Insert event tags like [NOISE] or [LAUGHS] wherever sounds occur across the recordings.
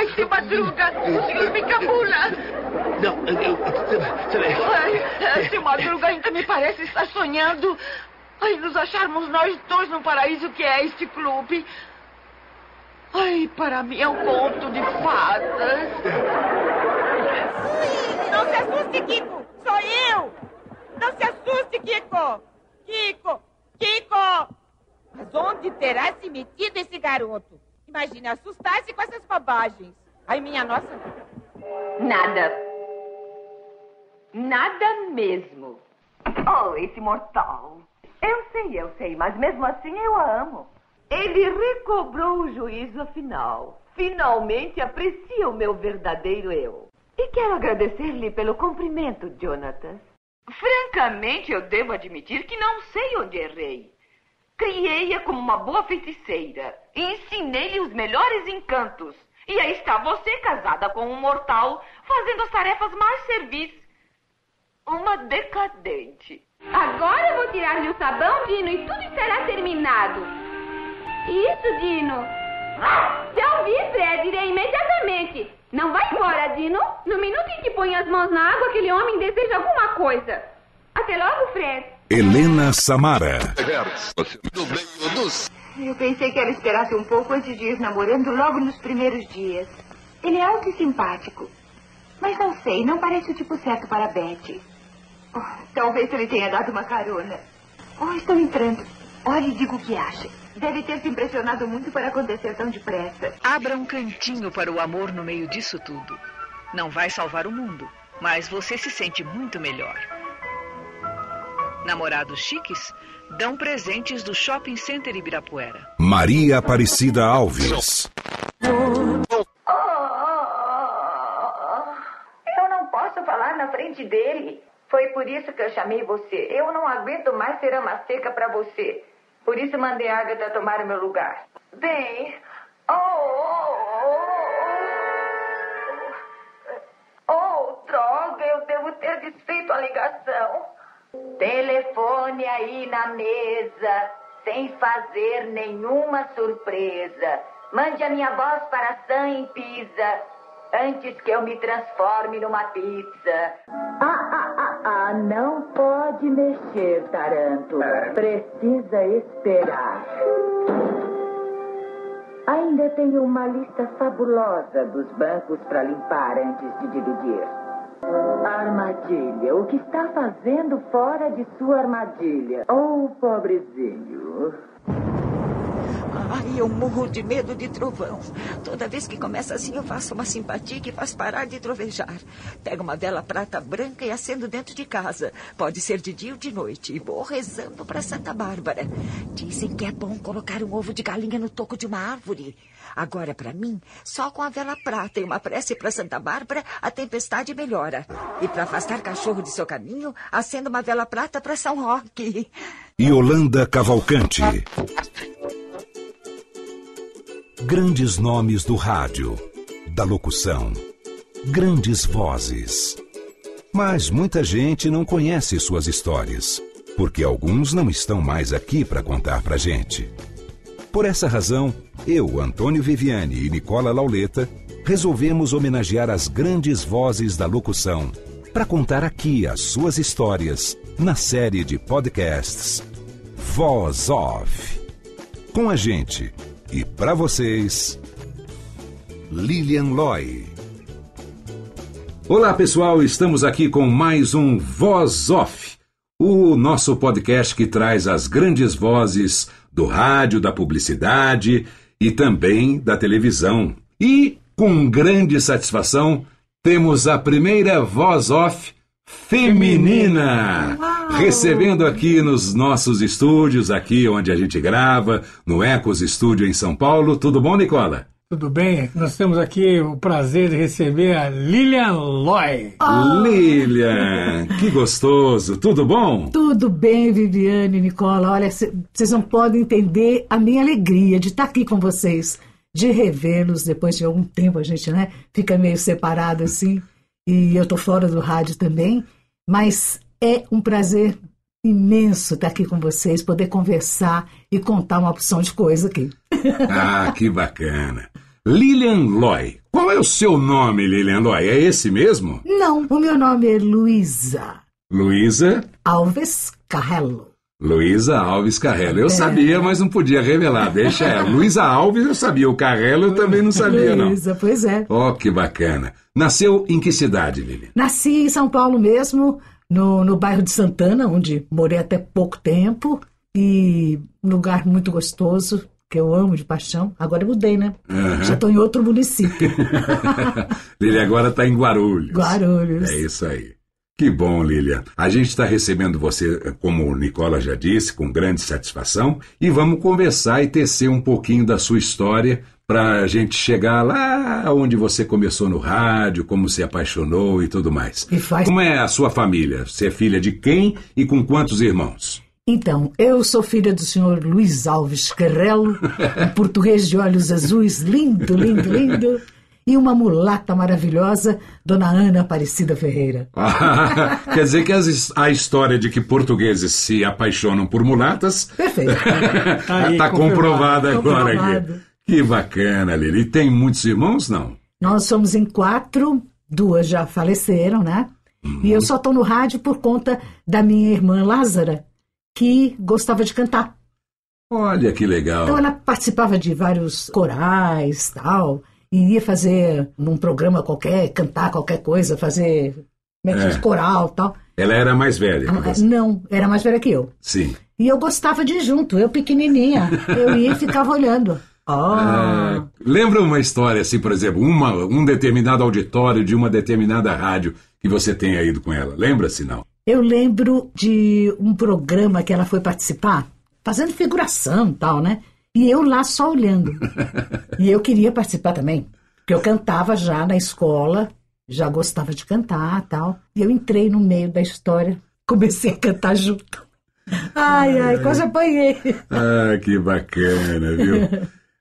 Ai, se madruga, o senhor me cabula. Não, eu, eu, Ai, se madruga ainda me parece estar sonhando. Ai, nos acharmos nós dois no paraíso que é este clube. Ai, para mim é um conto de fadas. Não se assuste, Kiko! Sou eu! Não se assuste, Kiko! Kiko! Kiko! Mas onde terá se metido esse garoto? Imagine assustar-se com essas bobagens. Ai, minha nossa. Nada. Nada mesmo. Oh, esse mortal. Eu sei, eu sei, mas mesmo assim eu a amo. Ele recobrou o juízo afinal. Finalmente aprecia o meu verdadeiro eu. E quero agradecer-lhe pelo cumprimento, Jonathan. Francamente, eu devo admitir que não sei onde errei. Criei-a como uma boa feiticeira. E ensinei-lhe os melhores encantos. E aí está você casada com um mortal, fazendo as tarefas mais servis. Uma decadente. Agora vou tirar-lhe o sabão, Dino, e tudo será terminado. Isso, Dino. Já ouvi, Fred, irei imediatamente. Não vai embora, Dino. No minuto em que põe as mãos na água, aquele homem deseja alguma coisa. Até logo, Fred. Helena Samara. Eu pensei que ela esperasse um pouco antes de ir namorando logo nos primeiros dias. Ele é alto e simpático. Mas não sei, não parece o tipo certo para Betty. Oh, talvez ele tenha dado uma carona. Oh, estou entrando. Olhe e diga o que acha. Deve ter se impressionado muito para acontecer tão depressa. Abra um cantinho para o amor no meio disso tudo. Não vai salvar o mundo, mas você se sente muito melhor. Namorados chiques dão presentes do Shopping Center Ibirapuera. Maria Aparecida Alves. Oh, eu não posso falar na frente dele. Foi por isso que eu chamei você. Eu não aguento mais ser ama seca para você. Por isso mandei a Agatha tomar o meu lugar. Bem. Oh, oh, oh. Oh, droga, eu devo ter desfeito a ligação. Telefone aí na mesa, sem fazer nenhuma surpresa. Mande a minha voz para Sam em Pisa, antes que eu me transforme numa pizza. Ah, ah, ah, ah, não pode mexer, Tarântula. Precisa esperar. Ainda tenho uma lista fabulosa dos bancos para limpar antes de dividir. Armadilha. O que está fazendo fora de sua armadilha? Oh, pobrezinho. Ai, eu morro de medo de trovão. Toda vez que começa assim, eu faço uma simpatia que faz parar de trovejar. Pego uma vela prata branca e acendo dentro de casa. Pode ser de dia ou de noite. E vou rezando para Santa Bárbara. Dizem que é bom colocar um ovo de galinha no toco de uma árvore. Agora, para mim, só com a vela prata e uma prece para Santa Bárbara, a tempestade melhora. E para afastar cachorro de seu caminho, acendo uma vela prata para São Roque. Yolanda Cavalcante. Grandes nomes do rádio, da locução, grandes vozes. Mas muita gente não conhece suas histórias, porque alguns não estão mais aqui para contar pra gente. Por essa razão, eu, Antônio Viviane e Nicola Lauleta resolvemos homenagear as grandes vozes da locução para contar aqui as suas histórias na série de podcasts Voz Off. Com a gente e para vocês, Lilian Loy. Olá pessoal, estamos aqui com mais um Voz Off, o nosso podcast que traz as grandes vozes do rádio, da publicidade e também da televisão. E, com grande satisfação, temos a primeira voz off feminina. Recebendo aqui nos nossos estúdios, aqui onde a gente grava, no Ecos Estúdio em São Paulo. Tudo bom, Nicola? Tudo bem? Nós temos aqui o prazer de receber a Lilian Loy. Lilian, que gostoso. Tudo bom? Tudo bem, Viviane e Nicola. Olha, vocês não podem entender a minha alegria de estar aqui com vocês, de revê-los depois de algum tempo. A gente, né, fica meio separado assim. E eu tô fora do rádio também. Mas é um prazer imenso estar aqui com vocês, poder conversar e contar uma opção de coisa aqui. [LAUGHS] Ah, que bacana. Lilian Loy. Qual é o seu nome, Lilian Loy? É esse mesmo? Não, o meu nome é Luísa. Luísa? Alves Carrello. Luísa Alves Carrello. Eu é. sabia, mas não podia revelar. Deixa ela. [LAUGHS] Luísa Alves eu sabia, o Carrello eu também não sabia, não. Luísa, pois é. Oh, que bacana. Nasceu em que cidade, Lilian? Nasci em São Paulo mesmo, no, no bairro de Santana, onde morei até pouco tempo, e um lugar muito gostoso, que eu amo de paixão. Agora eu mudei, né? Uhum. Já estou em outro município. [LAUGHS] Lili agora está em Guarulhos. Guarulhos. É isso aí. Que bom, Lilia. A gente está recebendo você, como o Nicola já disse, com grande satisfação e vamos conversar e tecer um pouquinho da sua história para a gente chegar lá onde você começou no rádio, como se apaixonou e tudo mais. E faz... Como é a sua família? Você é filha de quem e com quantos irmãos? Então, eu sou filha do senhor Luiz Alves Carrelo, um português de olhos azuis, lindo, lindo, lindo, [LAUGHS] e uma mulata maravilhosa, dona Ana Aparecida Ferreira. [LAUGHS] quer dizer que as, a história de que portugueses se apaixonam por mulatas. Perfeito. [LAUGHS] Está comprovada agora aqui. Que bacana, Lili. E tem muitos irmãos, não? Nós somos em quatro, duas já faleceram, né? Uhum. E eu só estou no rádio por conta da minha irmã Lázara, que gostava de cantar. Olha que legal. Então ela participava de vários corais tal, e ia fazer num programa qualquer, cantar qualquer coisa, fazer é. coral tal. Ela era mais velha? Ah, não, era mais velha que eu. Sim. E eu gostava de ir junto, eu pequenininha. Eu ia e ficava olhando. [LAUGHS] Ah. É, lembra uma história, assim, por exemplo, uma, um determinado auditório de uma determinada rádio que você tenha ido com ela? Lembra-se, não? Eu lembro de um programa que ela foi participar, fazendo figuração e tal, né? E eu lá só olhando. e eu queria participar também, porque eu cantava já na escola, já gostava de cantar tal. E eu entrei no meio da história, [LAUGHS] comecei a cantar junto. Ai, ai, quase apanhei. Ah, que bacana, viu?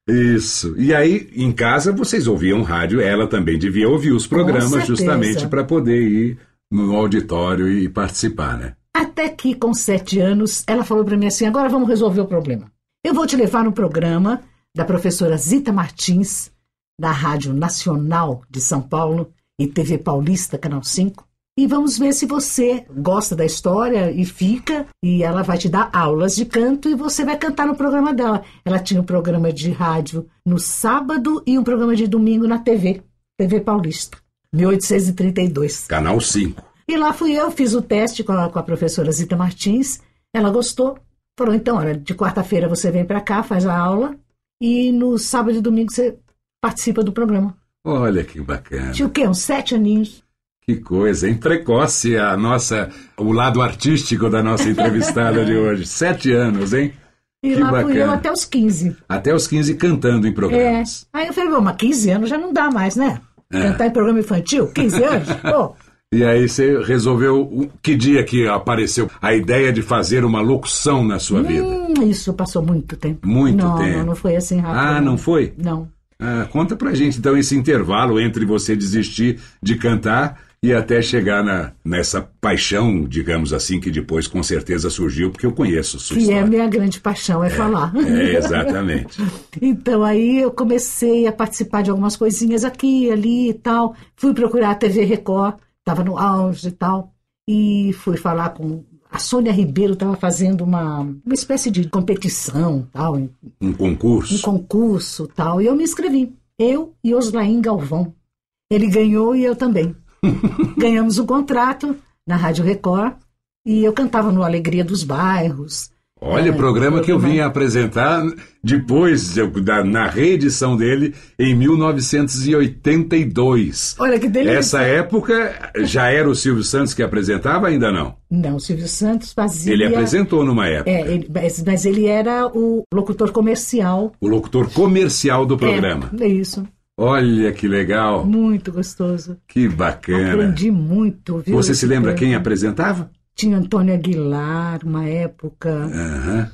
Isso. E aí, em casa, vocês ouviam rádio, ela também devia ouvir os programas justamente para poder ir no auditório e participar, né? Até que, com sete anos, ela falou para mim assim: agora vamos resolver o problema. Eu vou te levar no programa da professora Zita Martins, da Rádio Nacional de São Paulo e TV Paulista, Canal 5, e vamos ver se você gosta da história e fica. E ela vai te dar aulas de canto e você vai cantar no programa dela. Ela tinha um programa de rádio no sábado e um programa de domingo na TV, TV Paulista, 1832. Canal 5. E lá fui eu, fiz o teste com a, com a professora Zita Martins. Ela gostou. Falou: então, olha, de quarta-feira você vem para cá, faz a aula. E no sábado e domingo você participa do programa. Olha que bacana. Tinha o quê? Uns sete aninhos. Que coisa, hein? Precoce a nossa, o lado artístico da nossa entrevistada de [LAUGHS] hoje. Sete anos, hein? E que lá bacana. fui eu até os 15. Até os 15 cantando em programas. É. Aí eu falei, mas 15 anos já não dá mais, né? É. Cantar em programa infantil? 15 anos? [LAUGHS] Pô. E aí você resolveu, que dia que apareceu a ideia de fazer uma locução na sua hum, vida? Isso passou muito tempo. Muito não, tempo. Não, não foi assim rápido. Ah, não foi? Não. Ah, conta pra gente então esse intervalo entre você desistir de cantar e até chegar na, nessa paixão, digamos assim, que depois com certeza surgiu, porque eu conheço sua que história. é a minha grande paixão, é, é falar. É, exatamente. [LAUGHS] então aí eu comecei a participar de algumas coisinhas aqui, ali e tal. Fui procurar a TV Record, estava no auge e tal. E fui falar com a Sônia Ribeiro estava fazendo uma, uma espécie de competição, tal. Um concurso? Um concurso, tal. E eu me inscrevi. Eu e Oslaim Galvão. Ele ganhou e eu também. [LAUGHS] Ganhamos um contrato na Rádio Record e eu cantava no Alegria dos Bairros. Olha, É, o programa que eu vim apresentar depois, de- da, na reedição dele, em 1982. Olha que delícia. Essa época já era o Silvio Santos que apresentava, ainda não? Não, o Silvio Santos fazia. Ele apresentou numa época. É, ele- mas, mas ele era o locutor comercial. O locutor comercial do programa. É, é isso. Olha que legal, Muito gostoso. que bacana. Aprendi muito, viu? Você se lembra quem programa. apresentava? Tinha Antônio Aguilar, uma época. Aham.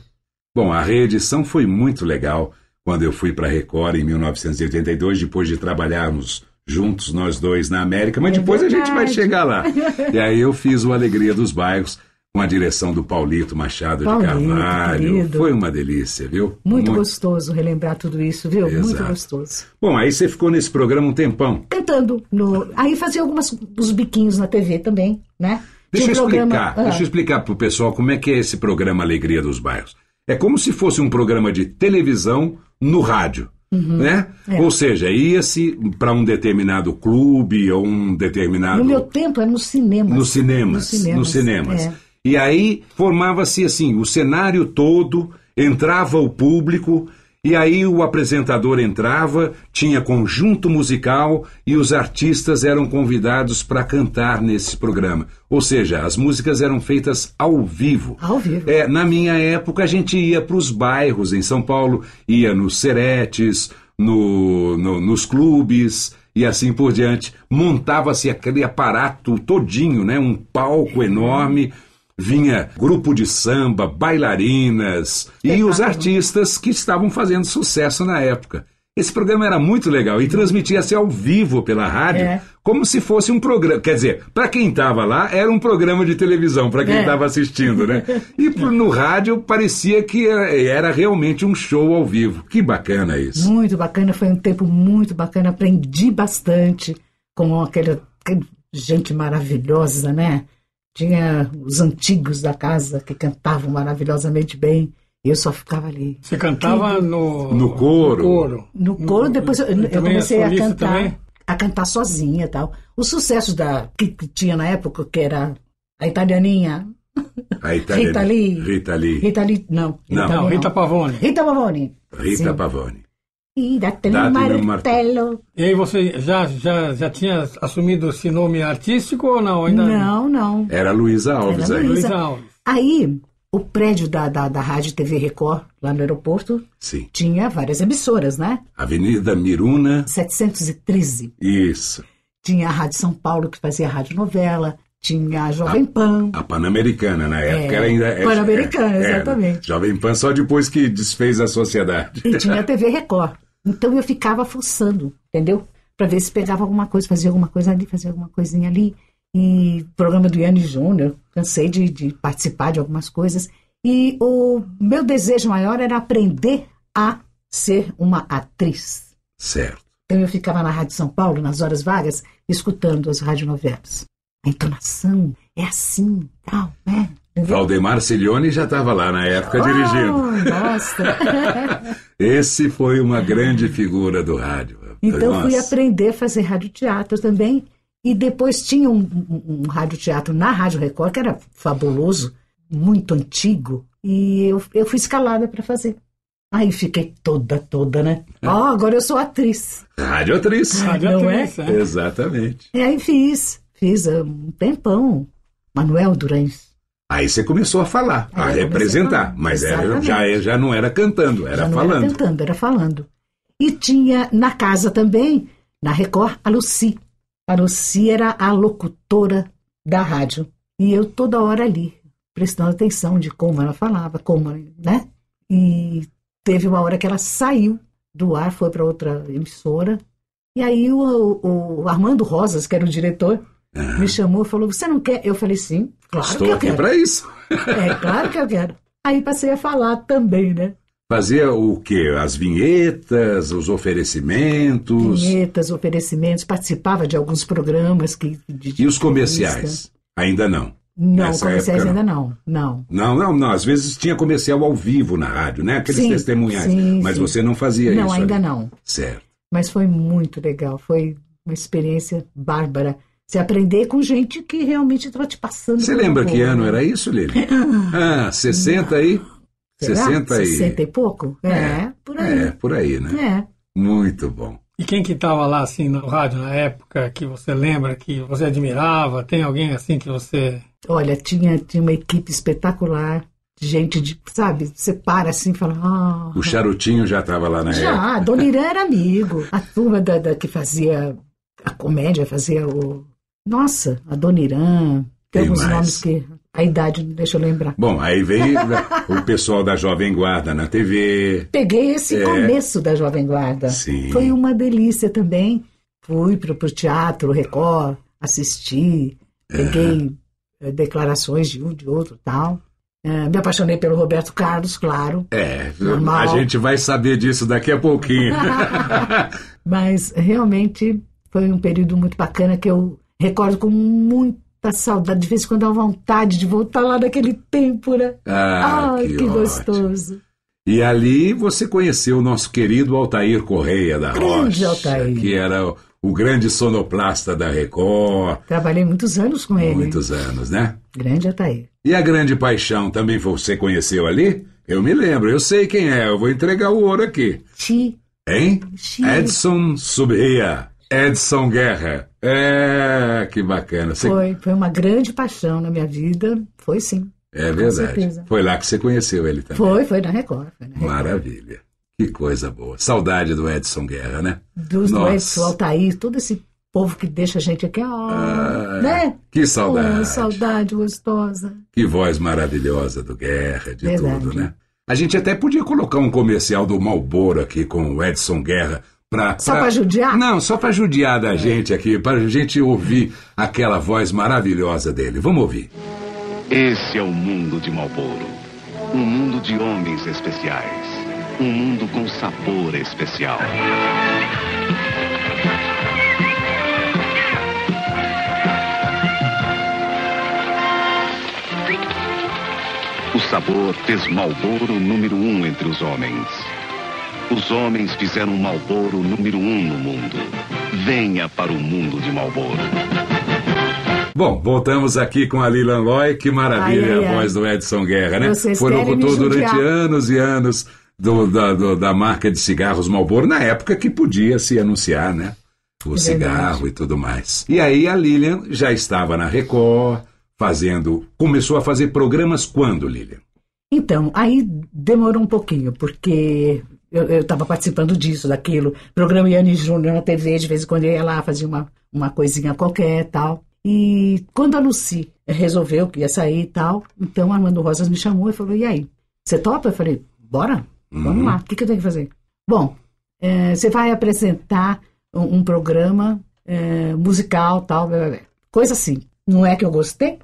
Bom, a reedição foi muito legal quando eu fui para a Record em 1982, depois de trabalharmos juntos nós dois na América, mas É depois a gente vai verdade. chegar lá. [LAUGHS] E aí eu fiz o Alegria dos Bairros com a direção do Paulito Machado Paulito, de Carvalho. querido. Foi uma delícia, viu? Muito, gostoso relembrar tudo isso, viu? Muito Exato. gostoso. Bom, aí você ficou nesse programa um tempão. Cantando. No... Aí fazia algumas os biquinhos na TV também, né? Deixa eu programa- explicar, Ah, deixa eu explicar pro pessoal como é que é esse programa Alegria dos Bairros. É como se fosse um programa de televisão no rádio, Uhum. né? É. Ou seja, ia-se para um determinado clube ou um determinado No meu tempo era no cinema. nos cinemas, nos cinemas. é. E aí formava-se assim, o cenário todo, entrava o público, e aí o apresentador entrava, tinha conjunto musical e os artistas eram convidados para cantar nesse programa. Ou seja, as músicas eram feitas ao vivo. Ao vivo. É, na minha época a gente ia para os bairros em São Paulo, ia nos seretes, no- no- nos clubes e assim por diante. Montava-se aquele aparato todinho, né? Um palco enorme. Vinha grupo de samba, bailarinas e os artistas que estavam fazendo sucesso na época. Esse programa era muito legal e transmitia-se ao vivo pela rádio, É. como se fosse um programa. Quer dizer, para quem estava lá, era um programa de televisão, para quem É. estava assistindo, né? [LAUGHS] E no rádio parecia que era- realmente um show ao vivo. Que bacana isso. Muito bacana, foi um tempo muito bacana, aprendi bastante com aquela gente maravilhosa, né? Tinha os antigos da casa que cantavam maravilhosamente bem. Eu só ficava ali. Você cantava no, No coro. coro. No coro, depois eu, eu comecei a cantar, também? a cantar sozinha e tal. Os sucessos da, que, que tinha na época, que era a italianinha, A [LAUGHS] italiana- Rita Lee. Rita Lee. Rita Lee, não. Não. Não, Lee Rita Pavone. Rita Pavone. Rita Sim. Pavone. E date Date-lhe um um martelo. E aí você já, já, já tinha assumido esse nome artístico ou não? Ainda Não, não. Era Luísa Alves Era aí. Luísa. Luísa Alves. Aí, o prédio da, da, da Rádio TV Record, lá no aeroporto, Sim. tinha várias emissoras, né? Avenida Miruna. 713. Isso. Tinha a Rádio São Paulo, que fazia rádio novela. Tinha a Jovem Pan. A Pan-Americana, na época É, era ainda. é, Pan-Americana, é, é, exatamente. Jovem Pan só depois que desfez a sociedade. E tinha a TV [LAUGHS] Record. Então eu ficava fuçando, entendeu? Para ver se pegava alguma coisa, fazia alguma coisa ali, fazia alguma coisinha ali. E programa do Yanni Júnior, cansei de, de participar de algumas coisas. E o meu desejo maior era aprender a ser uma atriz. Certo. Então eu ficava na Rádio São Paulo, nas horas vagas, escutando as radionovelas. A entonação é assim, tal, né? Entendeu? Valdemar Cilione já estava lá na época Oh, dirigindo. Nossa! [LAUGHS] Esse foi uma grande figura do rádio. Então Nossa. fui aprender a fazer radioteatro também. E depois tinha um, um, um radioteatro na Rádio Record, que era fabuloso, muito antigo. E eu, eu fui escalada para fazer. Aí fiquei toda, toda, né? É. Ó, agora eu sou atriz. Radioatriz. Rádio Não atriz, é? Exatamente. E aí fiz, fiz um tempão. Manuel Durães. Aí você começou a falar, Aí a representar. Mas era, já, já não era cantando, era Já não falando. era cantando, era falando. E tinha na casa também, na Record, a Lucy. A Lucy era a locutora da rádio. E eu toda hora ali, prestando atenção de como ela falava, como, né? E teve uma hora que ela saiu do ar, foi para outra emissora. E aí o, o- o Armando Rosas, que era o diretor, me chamou e falou: Você não quer? Eu falei: Sim, claro Estou que eu aqui quero. para isso. É, claro que eu quero. Aí passei a falar também, né? Fazia o quê? As vinhetas, os oferecimentos vinhetas, oferecimentos, participava de alguns programas que de- de e os comerciais. Ainda não. Não, Nessa comerciais época, ainda não. Não. Não, não, não. Às vezes tinha comercial ao vivo na rádio, né? Aqueles Sim, testemunhais. sim, Mas sim. você não fazia não, isso. ainda ali. não. Certo. Mas foi muito legal. Foi uma experiência bárbara. Você aprender com gente que realmente estava te passando. Você lembra que ano né? era isso, Lili? [LAUGHS] Ah, 60 aí? Será? 60 e... 60 e pouco? É, por aí. É, por aí, né? É. Muito bom. E quem que estava lá, assim, no rádio na época, que você lembra, que você admirava? Tem alguém, assim, que você... Olha, tinha, tinha uma equipe espetacular, de gente de, sabe, você para assim e fala, ah... O Charutinho já estava lá na época. Já, Dona Irã era amigo. A turma da, da- que fazia a comédia, fazia o... Nossa, a Dona Irã, tem alguns mais? nomes que a idade não deixa eu lembrar. Bom, aí veio [LAUGHS] o pessoal da Jovem Guarda na TV. Peguei esse É. começo da Jovem Guarda. Sim. Foi uma delícia também. Fui pro, pro teatro, Record, assisti, peguei eh, declarações de um, de outro tal. Eh, me apaixonei pelo Roberto Carlos, claro. É, Normal. a gente vai saber disso daqui a pouquinho. [LAUGHS] Mas realmente foi um período muito bacana que eu recordo com muita saudade. De vez em quando dá vontade de voltar lá naquele tempo, né? Ah, Ai, que que, ótimo. gostoso. E ali você conheceu o nosso querido Altair Correia da Grande Rocha, Altair. que era o, o grande sonoplasta da Record, Trabalhei muitos anos com ele. muitos anos, né? Grande Ataí. E a Grande Paixão também você conheceu ali? Eu me lembro, eu sei quem é, eu vou entregar o ouro aqui. Ti. Hein? Ti. Edson Subria, Edson Guerra. É, que bacana. Você- Foi, foi uma grande paixão na minha vida. Foi sim. É verdade. Foi lá que você conheceu ele também. Foi, foi na Record. Foi na Record. Maravilha. Que coisa boa. Saudade do Edson Guerra, né? Dos Nossa. Edson, Altair, todo esse povo que deixa a gente aqui, ó, Ah, né? Que saudade. Oh, saudade gostosa. Que voz maravilhosa do Guerra, de Verdade. tudo, né? A gente até podia colocar um comercial do Malboro aqui com o Edson Guerra. Pra, Só pra judiar? Não, só pra judiar da gente aqui, pra gente ouvir aquela voz maravilhosa dele. Vamos ouvir. Esse é o mundo de Malboro. Um mundo de homens especiais. Um mundo com sabor especial. O sabor fez Malboro número um entre os homens. Os homens fizeram Malboro número um no mundo. Venha para o mundo de Malboro. Bom, voltamos aqui com a Lilan Loy. Que maravilha Ai, ai, a ai. voz do Edson Guerra, né? Vocês Foi locutor durante anos e anos do- da, do- da marca de cigarros Marlboro, na época que podia se anunciar, né? O É cigarro verdade. e tudo mais. E aí a Lilian já estava na Record, fazendo. Começou a fazer programas quando, Lilian? Então, aí demorou um pouquinho, porque eu estava participando disso, daquilo. Programa Yane Júnior na TV, de vez em quando eu ia lá, fazia uma, uma coisinha qualquer tal. E quando a Lucy resolveu que ia sair e tal, então Armando Rosas me chamou e falou: e aí? Você topa? Eu falei: bora, vamos Uhum. lá, o que, que eu tenho que fazer? Bom, eh, você vai apresentar um, um programa eh, musical, tal, blá, blá, blá. coisa assim. Não é que eu gostei?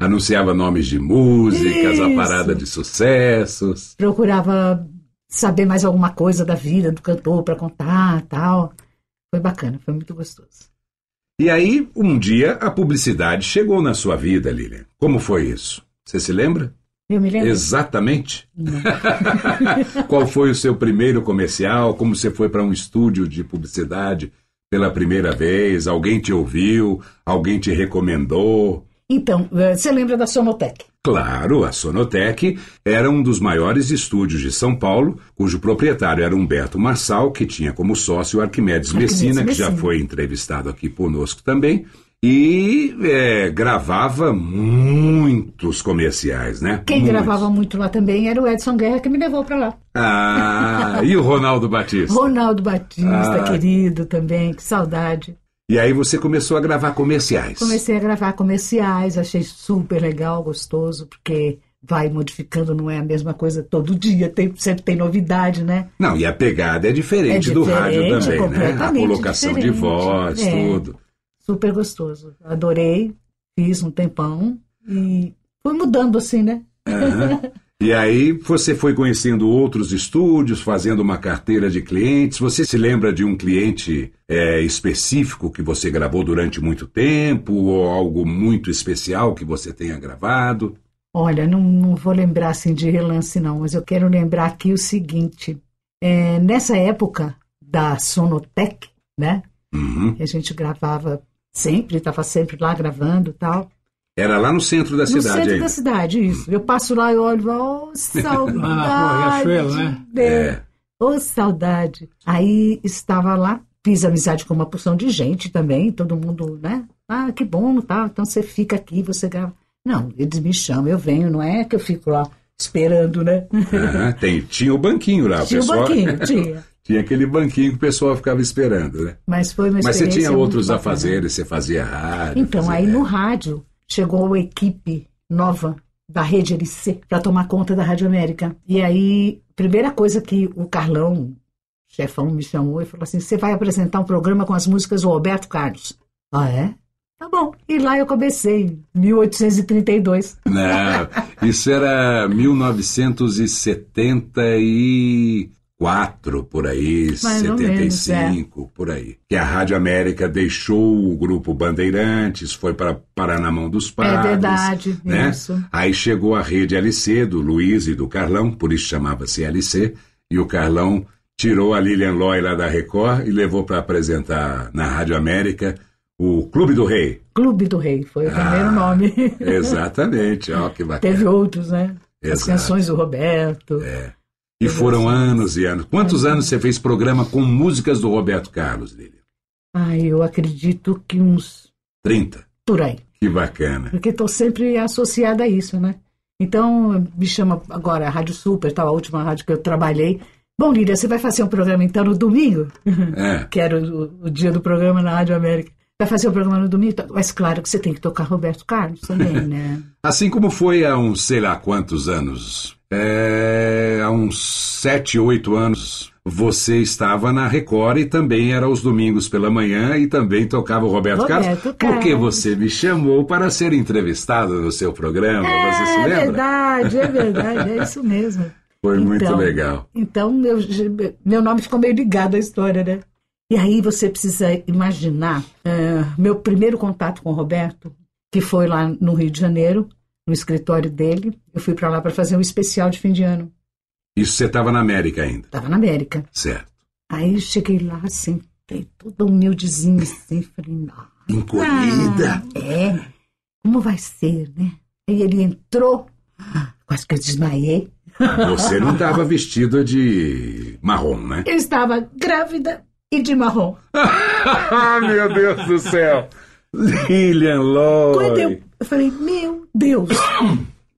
Anunciava nomes de músicas, a Isso. parada de sucessos. procurava saber mais alguma coisa da vida do cantor para contar tal. Foi bacana, foi muito gostoso. E aí, um dia, a publicidade chegou na sua vida, Lilian. Como foi isso? Você se lembra? Eu me lembro. Exatamente. [LAUGHS] [LAUGHS] Qual foi o seu primeiro comercial? Como você foi para um estúdio de publicidade pela primeira vez? Alguém te ouviu? Alguém te recomendou? Então, eh, você lembra da Sonotec? Claro, a Sonotec era um dos maiores estúdios de São Paulo, cujo proprietário era Humberto Marçal, que tinha como sócio o Arquimedes, Arquimedes Messina, que já Messina. foi entrevistado aqui conosco também, e é, gravava muitos comerciais, né? Quem Muitos. gravava muito lá também era o Edson Guerra, que me levou para lá. Ah, e o Ronaldo [LAUGHS] Batista? Ronaldo Batista, Ah. querido também, que saudade. E aí você começou a gravar comerciais. Comecei a gravar comerciais, achei super legal, gostoso, porque vai modificando, não é a mesma coisa todo dia, tem, sempre tem novidade, né? Não, e a pegada é diferente, É do diferente, rádio também, né? A colocação de diferente. voz, É. tudo. Super gostoso. Adorei, fiz um tempão e foi mudando assim, né? Aham. [LAUGHS] E aí você foi conhecendo outros estúdios, fazendo uma carteira de clientes. Você se lembra de um cliente é, específico que você gravou durante muito tempo, ou algo muito especial que você tenha gravado? Olha, não, não vou lembrar assim de relance, não, mas eu quero lembrar aqui o seguinte: é, nessa época da Sonotec, né? Uhum. A gente gravava sempre, estava sempre lá gravando e tal. Era lá no centro da no cidade centro ainda. da cidade, isso. Eu passo lá e olho, oh, [LAUGHS] saudade. Lá na rua Riachuelo, né? É. Ô, saudade. Aí estava lá, fiz amizade com uma porção de gente também, todo mundo, né? Ah, que bom, tá? Então você fica aqui, você grava. Não, eles me chamam, eu venho, não é que eu fico lá esperando, né? Aham, [LAUGHS] tem, tinha o banquinho lá. o Tinha o pessoal- banquinho, [LAUGHS] tinha. Tinha aquele banquinho que o pessoal ficava esperando, né? Mas foi uma Mas você tinha outros bacana. afazeres, você fazia rádio. Então, fazia- aí no rádio chegou a equipe nova da Rede LC para tomar conta da Rádio América. E aí, primeira coisa que o Carlão, chefão, me chamou e falou assim: você vai apresentar um programa com as músicas do Roberto Carlos. Ah, é? Tá bom. E lá eu comecei, em 1832. Não, isso era 1974, por aí, Mais ou menos, 75, por aí. Que a Rádio América deixou o grupo Bandeirantes, foi para parar na mão dos padres. é verdade, né? isso. Aí chegou a rede LC do Luiz e do Carlão, por isso chamava-se LC, e o Carlão tirou a Lilian Loy lá da Record e levou para apresentar na Rádio América o Clube do Rei. Clube do Rei, foi o Ah, primeiro nome. Exatamente, ó, que [LAUGHS] bacana. Teve outros, né? As Exato. canções do Roberto. E foram anos e anos. Quantos anos você fez programa com músicas do Roberto Carlos, Lilian? Ai, eu acredito que uns 30. por aí. Que bacana. Porque estou sempre associada a isso, né? Então, me chama agora a Rádio Super, tal, a última rádio que eu trabalhei. Bom, Lília, você vai fazer um programa então no domingo? É. [LAUGHS] que era o, o dia do programa na Rádio América. Vai fazer o programa no domingo? Mas claro que você tem que tocar Roberto Carlos também, [LAUGHS] né? Assim como foi há uns sei lá quantos anos. É, há uns sete, oito anos. Você estava na Record e também era aos domingos pela manhã e também tocava o Roberto, Roberto Carlos. Carlos. Porque você me chamou para ser entrevistado no seu programa. você se é lembra? verdade, é verdade, é isso mesmo. [LAUGHS] Foi muito Então, legal. Então, eu- meu nome ficou meio ligado à história, né? E aí você precisa imaginar eh, meu primeiro contato com o Roberto, que foi lá no Rio de Janeiro, no escritório dele. Eu fui para lá para fazer um especial de fim de ano. Isso você estava na América ainda. Estava na América. Certo. Aí eu cheguei lá, sentei toda humildezinha, assim, falei, não. Encolhida. É, como vai ser, né? Aí ele entrou, quase que eu desmaiei. Você não estava vestida de marrom, né? Eu estava grávida e de marrom. Ah, [LAUGHS] meu Deus do céu! Lilian Lloyd. Quando eu, eu falei, meu Deus,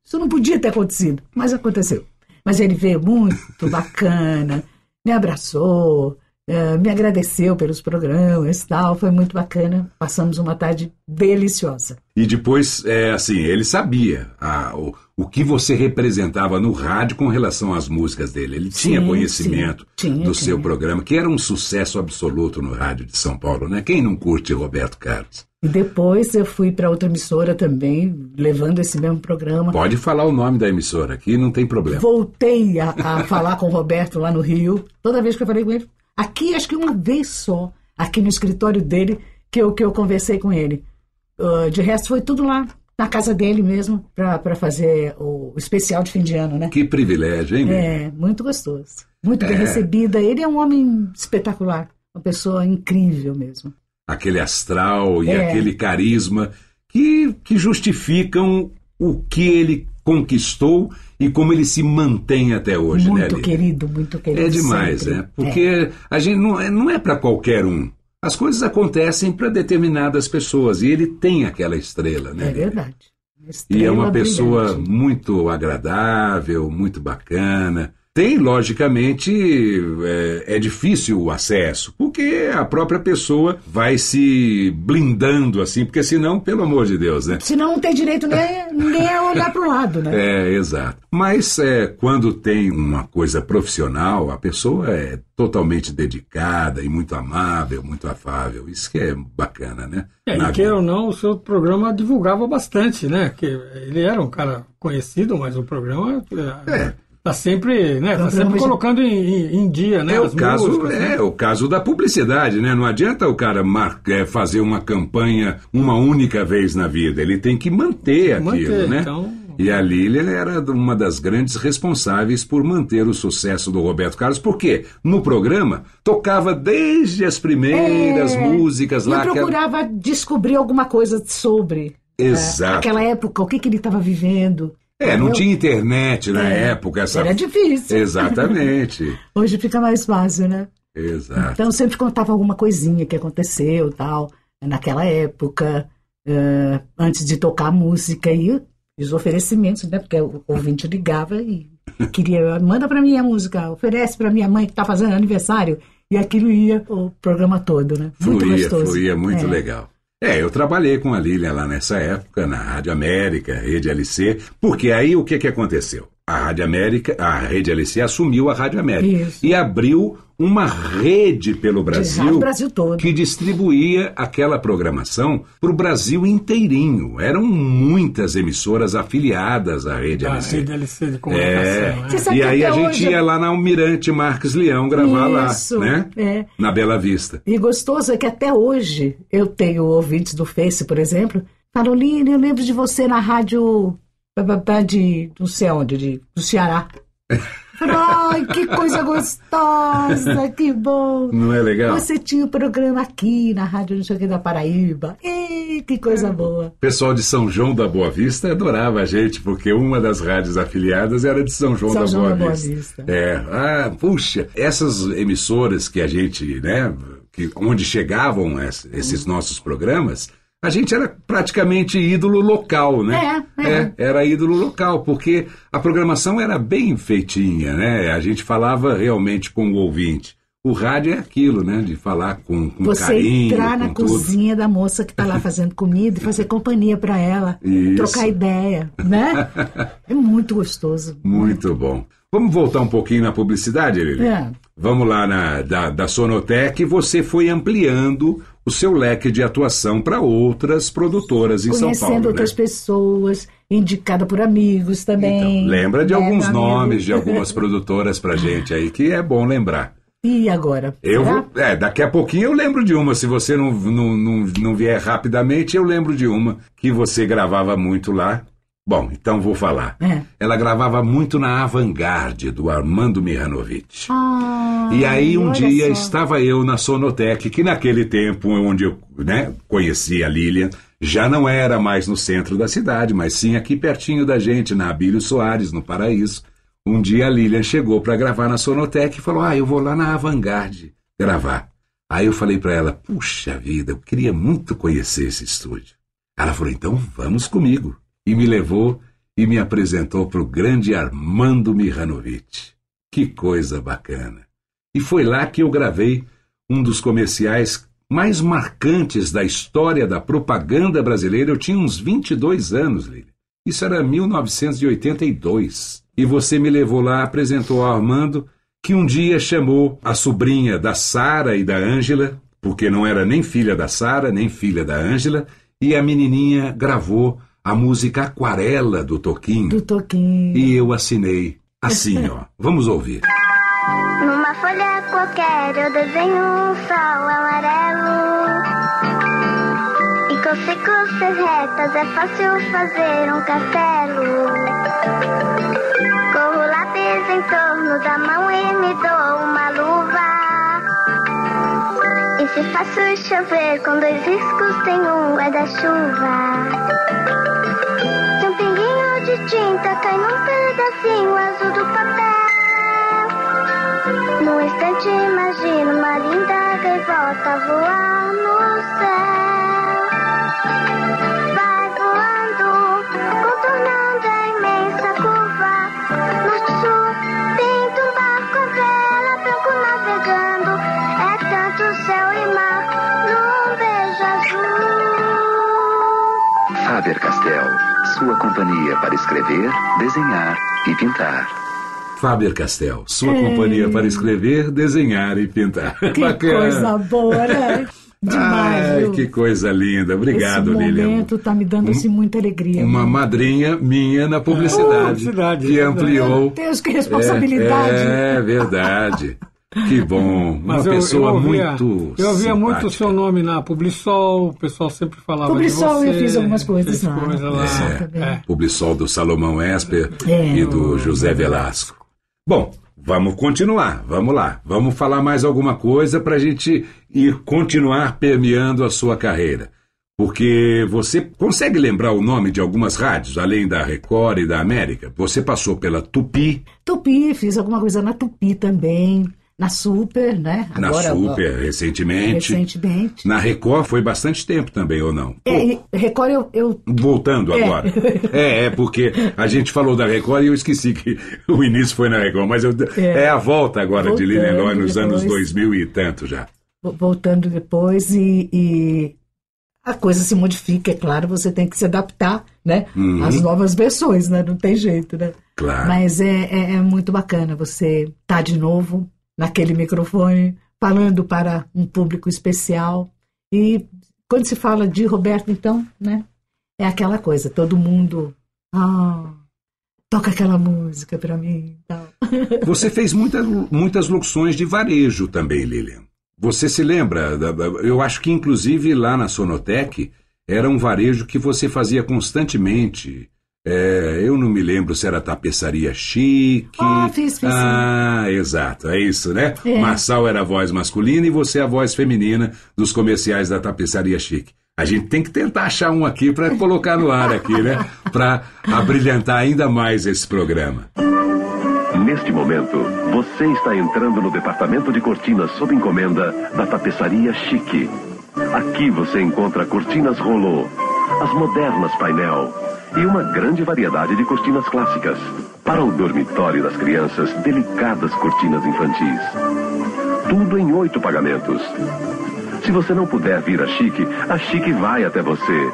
isso não podia ter acontecido, mas aconteceu. Mas ele veio muito bacana, me abraçou, eh, me agradeceu pelos programas e tal, foi muito bacana. Passamos uma tarde deliciosa. E depois, é, assim, ele sabia ah, o, o que você representava no rádio com relação às músicas dele. Ele tinha Sim, conhecimento sim. Tinha, do tinha. seu programa, que era um sucesso absoluto no rádio de São Paulo, né? Quem não curte Roberto Carlos? E depois eu fui para outra emissora também, levando esse mesmo programa. Pode falar o nome da emissora aqui, não tem problema. Voltei a, a [LAUGHS] falar com o Roberto lá no Rio. Toda vez que eu falei com ele. Aqui, acho que uma vez só, aqui no escritório dele, que eu, que eu conversei com ele. Ah, de resto, foi tudo lá, na casa dele mesmo, para fazer o especial de fim de ano, né? Que privilégio, hein, Lilian? É, muito gostoso. Muito bem É. recebida. Ele é um homem espetacular. Uma pessoa incrível mesmo. Aquele astral e É. aquele carisma que, que justificam o que ele conquistou e como ele se mantém até hoje, né, muito querido, muito querido. É demais, sempre. né? Porque a gente não é, não é para qualquer um. As coisas acontecem para determinadas pessoas e ele tem aquela estrela, né? É, verdade. E é uma Estrela pessoa brilhante. muito agradável, muito bacana. Tem, logicamente, é, é difícil o acesso, porque a própria pessoa vai se blindando assim, porque senão, pelo amor de Deus, né? Senão não tem direito nem, nem a olhar para o lado, né? É, exato. Mas é, quando tem uma coisa profissional, a pessoa é totalmente dedicada e muito amável, muito afável. Isso que é bacana, né? É, Na e queira ou não, o seu programa divulgava bastante, né? Que ele era um cara conhecido, mas o programa É. tá sempre, né? Tá Programa sempre colocando em, em- em dia, né? É o as caso, músicas, né? é o caso da publicidade, né? Não adianta o cara mar- é, fazer uma campanha uma única vez na vida. Ele tem que manter aquilo, Manter, né? então- E a Lília era uma das grandes responsáveis por manter o sucesso do Roberto Carlos, porque no programa tocava desde as primeiras É. músicas E eu lá. aquela- procurava descobrir alguma coisa sobre, Exato. Aquela época, o que, que ele estava vivendo. É, não tinha internet na É, época. Essa... Era difícil. Exatamente. [LAUGHS] Hoje fica mais fácil, né? Exato. Então sempre contava alguma coisinha que aconteceu tal, naquela época, eh, antes de tocar a música e os oferecimentos, né? Porque o ouvinte ligava e queria, manda para mim a música, oferece para minha mãe que está fazendo aniversário. E aquilo ia o programa todo, né? Muito Fluía, gostoso. fluía muito É. legal. É, eu trabalhei com a Lilian lá nessa época, na Rádio América, Rede LC, porque aí o que, que aconteceu? A Rádio América, a Rede LC assumiu a Rádio América Isso. e abriu uma rede pelo Brasil, Brasil todo. que distribuía aquela programação para o Brasil inteirinho. Eram muitas emissoras afiliadas à Rede Da LC. rede LC de É, comunicação. Você sabe e que aí a gente hoje- ia lá na Almirante Marques Leão gravar Isso, lá, né? é. Na Bela Vista. E gostoso é que até hoje eu tenho ouvintes do Face, por exemplo, falam, Lina, eu lembro de você na rádio de não sei onde, de, do Ceará. Ai, que coisa gostosa, que bom. Não é legal? Você tinha o programa aqui na rádio não sei da Paraíba. Ih, que coisa boa. O pessoal de São João da Boa Vista adorava a gente, porque uma das rádios afiliadas era de São João, São da, João Boa da Boa Vista. É, ah, puxa, essas emissoras que a gente, né, que, onde chegavam es- esses nossos programas, a gente era praticamente ídolo local, né? É, é. era ídolo local, porque a programação era bem feitinha, né? A gente falava realmente com o ouvinte. O rádio é aquilo, né? De falar com, com Você carinho, entrar na tudo. cozinha da moça que tá lá fazendo comida e fazer companhia para ela, Isso. trocar ideia, né? [LAUGHS] É muito gostoso. Muito bom. Vamos voltar um pouquinho na publicidade, Lili? É. Vamos lá na, da, da Sonotec, você foi ampliando o seu leque de atuação para outras produtoras em São Conhecendo Paulo. outras né? pessoas, indicada por amigos também. Lembra de né, alguns nomes de algumas [LAUGHS] produtoras pra gente aí, que é bom lembrar. E agora? Eu vou, é, daqui a pouquinho eu lembro de uma. Se você não, não, não, não vier rapidamente, eu lembro de uma que você gravava muito lá. Bom, então vou falar. É. Ela gravava muito na Avantgarde, do Armando Mihanovic. Ah, E aí um dia só. estava eu na Sonotec, que naquele tempo onde eu né, conheci a Lilian, já não era mais no centro da cidade, mas sim aqui pertinho da gente, na Abílio Soares, no Paraíso. Um dia a Lilian chegou para gravar na Sonotec e falou: Ah, eu vou lá na Avantgarde gravar. Aí eu falei para ela: Puxa vida, eu queria muito conhecer esse estúdio. Ela falou: Então vamos comigo. E me levou e me apresentou para o grande Armando Mihanovic. Que coisa bacana. E foi lá que eu gravei um dos comerciais mais marcantes da história da propaganda brasileira. Eu tinha uns 22 anos, Lili. Isso era 1982. E você me levou lá, apresentou ao Armando, que um dia chamou a sobrinha da Sara e da Ângela, porque não era nem filha da Sara, nem filha da Ângela, e a menininha gravou a música Aquarela do Toquinho. Do Toquinho. E eu assinei assim, ó. [LAUGHS] Vamos ouvir. Numa folha qualquer eu desenho um sol amarelo. E com sequências retas é fácil fazer um castelo. Corro lápis em torno da mão e me dou uma luva. E se faço chover com dois riscos tem um guarda-chuva. Se um pinguinho de tinta cai num pedacinho azul do papel. Num instante imagino uma linda gaivota voar no para escrever, desenhar e pintar. Faber-Castell, sua É. companhia para escrever, desenhar e pintar. Que [LAUGHS] coisa boa, né? [LAUGHS] Demais, Ai, viu? que coisa linda. Obrigado, Esse Lilian. momento tá me dando assim, muita alegria. Uma madrinha minha na publicidade, publicidade, que é ampliou. Deus, que responsabilidade. É, é verdade. [LAUGHS] Que bom. Uma Mas eu, pessoa eu ouvia, muito. Eu ouvia muito o simpática. seu nome na Publisol, o pessoal sempre falava Publisol, de você. eu fiz algumas coisas fez lá. coisa lá. É. também. É. Publisol do Salomão Esper É. e do José Velasco. Bom, vamos continuar, vamos lá. Vamos falar mais alguma coisa para a gente ir continuar permeando a sua carreira. Porque você consegue lembrar o nome de algumas rádios, além da Record e da América? Você passou pela Tupi. Tupi, fiz alguma coisa na Tupi também. Na Super, né? Na Agora, Super, ó, recentemente. Recentemente. Na Record foi bastante tempo também, ou não? É, Record eu, eu Voltando É. agora. [LAUGHS] É, é, porque a gente falou da Record e eu esqueci que [LAUGHS] o início foi na Record, mas eu- é. É. a volta agora de Voltando Lilian Loy nos anos depois. 2000 e tanto já. voltando depois e, e a coisa se modifica, é claro, você tem que se adaptar, né? Uhum. Às novas versões, né? Não tem jeito, né? Claro. Mas é, é, é muito bacana você estar de novo naquele microfone, falando para um público especial. E quando se fala de Roberto, então, né? É aquela coisa, todo mundo. Ah, toca aquela música para mim. [LAUGHS] Você fez muitas, muitas locuções de varejo também, Lilian. Você se lembra? Eu acho que, inclusive, lá na Sonotec, era um varejo que você fazia constantemente. É, eu não me lembro se era tapeçaria chique. Ah, fiz, fiz, sim. Ah, exato, é isso, né? É. Marçal era a voz masculina e você a voz feminina dos comerciais da tapeçaria chique. A gente tem que tentar achar um aqui para colocar no ar aqui, né? [LAUGHS] Para abrilhantar ainda mais esse programa. Neste momento, você está entrando no departamento de cortinas sob encomenda da Tapeçaria Chique. Aqui você encontra cortinas rolô, as modernas painel e uma grande variedade de cortinas clássicas. Para o dormitório das crianças, delicadas cortinas infantis. Tudo em oito pagamentos. Se você não puder vir a Chique, a Chique vai até você.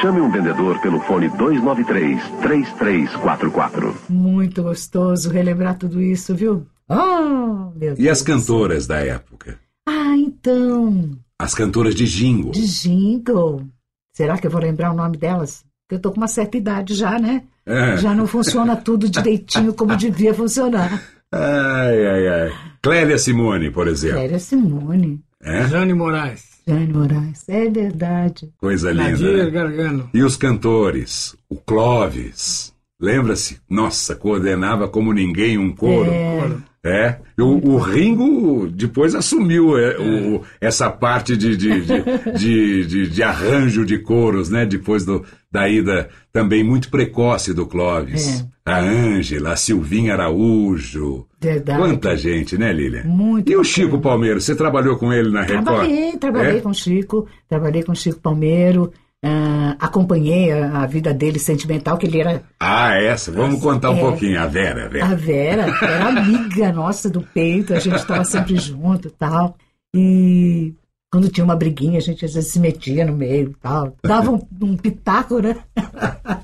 Chame um vendedor pelo fone 293-3344. Muito gostoso relembrar tudo isso, viu? Ah, meu E as cantoras da época? Ah, então. As cantoras de jingle. De jingle. Será que eu vou lembrar o nome delas? Porque eu tô com uma certa idade já, né? É. Já não funciona tudo direitinho como [LAUGHS] devia funcionar. Ai, ai, ai. Clélia Simone, por exemplo. Clélia Simone, É? Jane Moraes. Jane Moraes. É verdade. Coisa linda. Nadir né? Gargano. E os cantores? O Clóvis. Lembra-se? Nossa, coordenava como ninguém um coro. É. É, o, o Ringo depois assumiu é, o- essa parte de, de, de, de, de- arranjo de coros, né? Depois do, da ida também muito precoce do Clóvis. A Ângela, a Silvinha Araújo. Verdade. Quanta gente, né, Lília? Muito E o Chico Palmeiro, você trabalhou com ele na Record? Trabalhei, trabalhei É? com o Chico, trabalhei com o Chico Palmeiro, ah, acompanhei a, a vida dele sentimental, que ele era Ah, essa. Vamos contar um É. pouquinho. A Vera, a a Vera. Vera, que era amiga [LAUGHS] nossa do peito, a gente estava sempre junto e tal. E quando tinha uma briguinha, a gente às vezes se metia no meio e tal. Dava um, um pitaco, né? [LAUGHS]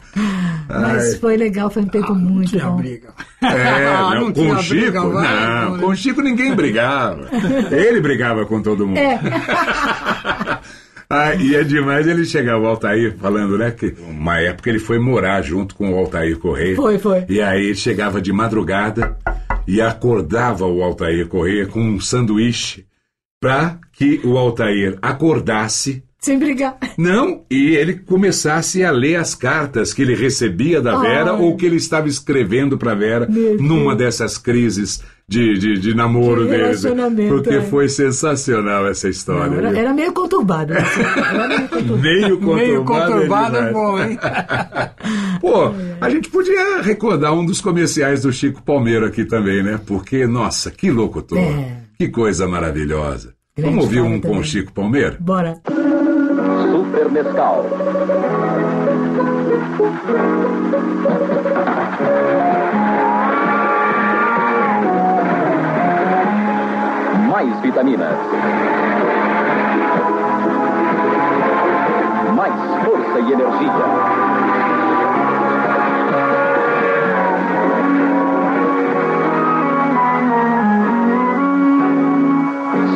Mas Ai. foi legal, foi um tempo muito Tinha bom. briga. É, [LAUGHS] Ah, não, não com tinha o Chico, briga, vai, não, com o Chico ninguém brigava. Ele brigava com todo mundo. É. Ah, e é demais ele chegar o Altair falando, né? Que uma época ele foi morar junto com o Altair Correia. Foi, foi. E aí ele chegava de madrugada e acordava o Altair Correia com um sanduíche para que o Altair acordasse. Sem brigar. Não, e ele começasse a ler as cartas que ele recebia da Vera Ai. ou que ele estava escrevendo para Vera Meu numa Deus. dessas crises de, de, de namoro De dele. relacionamento, Porque é. foi sensacional essa história. Não, era, era meio conturbado. né? Era meio [LAUGHS] conturbado. Meio conturbado. Meio conturbado é bom, hein? [LAUGHS] Pô, a gente podia recordar um dos comerciais do Chico Palmeiro aqui também, né? Porque, nossa, que locutor. É. Que coisa maravilhosa. Grande Vamos ouvir um com o Chico Palmeiro? Bora. Super Mescal. Mais vitaminas. Mais força e energia.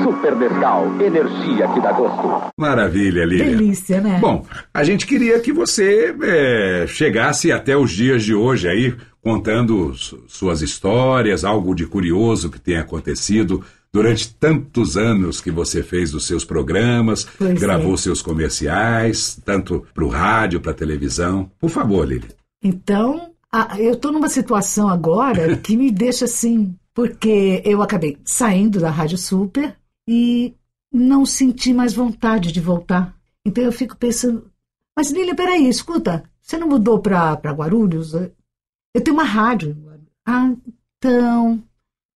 Super Mescal, energia que dá gosto. Maravilha, Lilian. Delícia, né? Bom, a gente queria que você é, chegasse até os dias de hoje aí, contando su- suas histórias, algo de curioso que tenha acontecido durante tantos anos que você fez os seus programas, Pois gravou é. seus comerciais, tanto para o rádio, para a televisão. Por favor, Lilian. Então, eu estou numa situação agora [LAUGHS] que me deixa assim, porque eu acabei saindo da Rádio Super e não senti mais vontade de voltar. Então eu fico pensando, mas Lília, peraí, escuta, você não mudou para Guarulhos? Eu tenho uma rádio. Ah, então,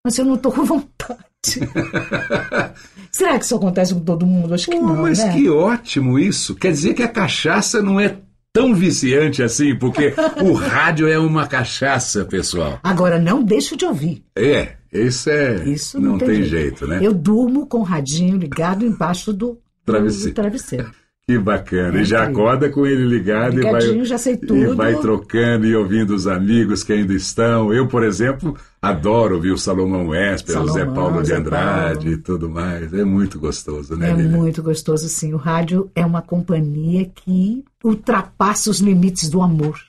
mas eu não estou com [LAUGHS] vontade. [LAUGHS] Será que isso acontece com todo mundo? Acho que Pô, não, mas né? que ótimo isso. Quer dizer que a cachaça não é tão viciante assim, porque o [LAUGHS] rádio é uma cachaça, pessoal. Agora, não deixo de ouvir. É, isso é. Isso não, não, tem, jeito, né? Eu durmo com o radinho ligado embaixo do Travesseiro. do travesseiro. Que bacana. É e já incrível. acorda com ele ligado e vai, Ligadinho, já sei e tudo. vai trocando e ouvindo os amigos que ainda estão. Eu, por exemplo, adoro ouvir o Salomão Esper, o Zé Paulo de Andrade Paulo. e tudo mais. É muito gostoso, né, É Lilian? muito gostoso, sim. O rádio é uma companhia que ultrapassa os limites do amor.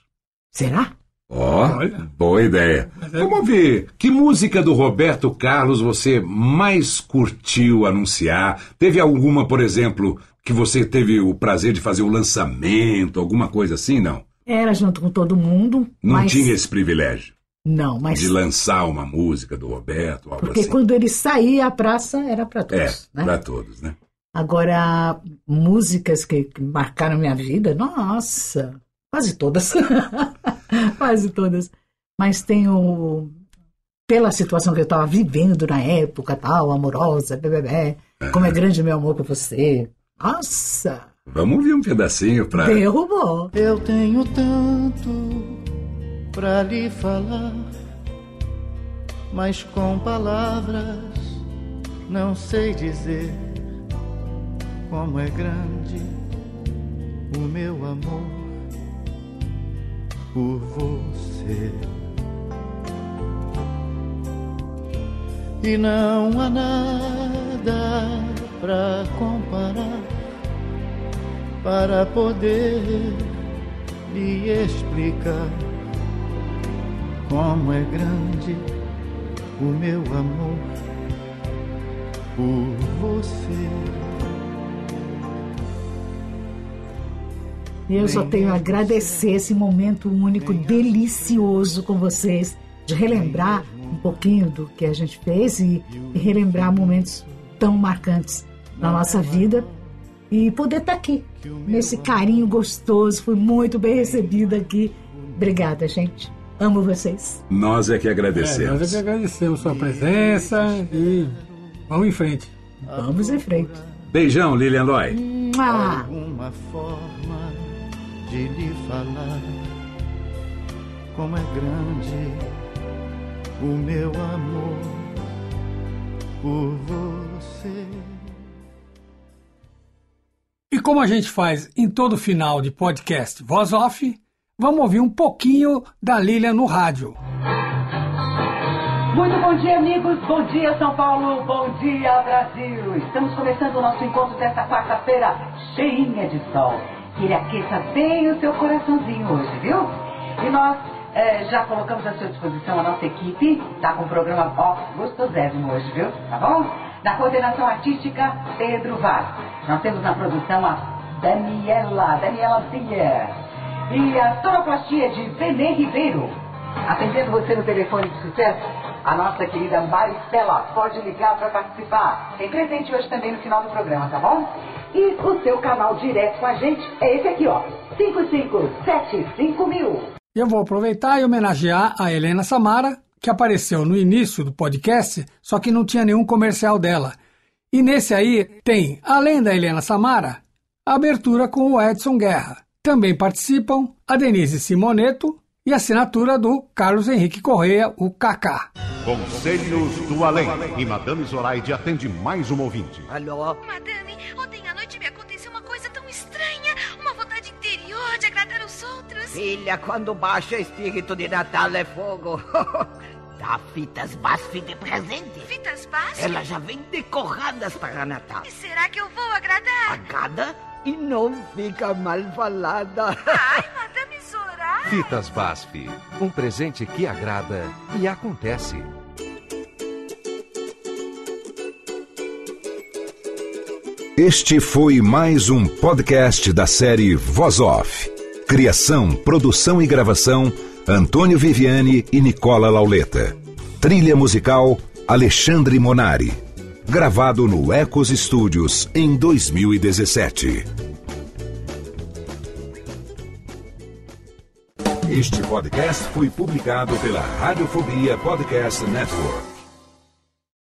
Será? Ó, boa ideia. Vamos ver, que música do Roberto Carlos você mais curtiu anunciar? Teve alguma, por exemplo, que você teve o prazer de fazer o lançamento, alguma coisa assim? Não. Era junto com todo mundo, Não mas tinha esse privilégio não, mas de lançar uma música do Roberto, algo porque assim. quando ele saía a praça era para É, todos, né? para todos, né? Agora músicas que, que marcaram minha vida, nossa, quase todas, [LAUGHS] quase todas. Mas tenho pela situação que eu estava vivendo na época, tal, amorosa, bebê, como é grande meu amor por você. Nossa, Vamos ouvir um pedacinho para derrubou. Eu tenho tanto pra lhe falar, mas com palavras não sei dizer como é grande o meu amor por você. E não há nada pra comparar para poder lhe explicar como é grande o meu amor por você. Eu só tenho a agradecer esse momento único, delicioso com vocês, de relembrar um pouquinho do que a gente fez e, e relembrar momentos tão marcantes na nossa vida e poder estar aqui, nesse carinho gostoso. Fui muito bem recebida aqui. Obrigada, gente. Amo vocês. Nós é que É, agradecemos. nós é que agradecemos sua presença e vamos em frente. Vamos em frente. Beijão, Lilian Loy. Mua! Alguma forma de lhe falar como é grande o meu amor por você. E como a gente faz em todo final de podcast Voz Off, vamos ouvir um pouquinho da Lilian no rádio. Muito bom dia, amigos. Bom dia, São Paulo. Bom dia, Brasil. Estamos começando o nosso encontro desta quarta-feira cheinha de sol. Que ele aqueça bem o seu coraçãozinho hoje, viu? E nós eh, já colocamos à sua disposição a nossa equipe. Tá com o programa ó, gostosésimo hoje, viu? Tá bom? Na coordenação artística, Pedro Vaz. Nós temos na produção a Daniela, Daniela Bier. E a sonoplastia de Benê Ribeiro. Atendendo você no telefone de sucesso, a nossa querida Maristela pode ligar para participar. Tem presente hoje também no final do programa, tá bom? E o seu canal direto com a gente é esse aqui, ó. 5575 mil. Eu vou aproveitar e homenagear a Helena Samara, que apareceu no início do podcast, só que não tinha nenhum comercial dela. E nesse aí tem, além da Helena Samara, a abertura com o Edson Guerra. Também participam a Denise Simoneto e a assinatura do Carlos Henrique Correia, o Kaká. Conselhos do Além. E Madame Zoraide atende mais um ouvinte. Alô? Madame, ontem à noite me aconteceu uma coisa tão estranha. Uma vontade interior de agradar os outros. Filha, quando baixa espírito de Natal é fogo. [LAUGHS] Dá fitas BASF de presente. Fitas BASF? Elas já vêm decoradas para Natal. E será que eu vou agradar? Pagada e não fica mal falada. Ai, Madame Zoraide. Fitas BASF, um presente que agrada e acontece. Este foi mais um podcast da série Voz Off. Criação, produção e gravação: Antônio Viviane e Nicola Lauleta. Trilha musical: Alexandre Monari gravado no Ecos Studios em 2017. Este podcast foi publicado pela Radiofobia Podcast Network.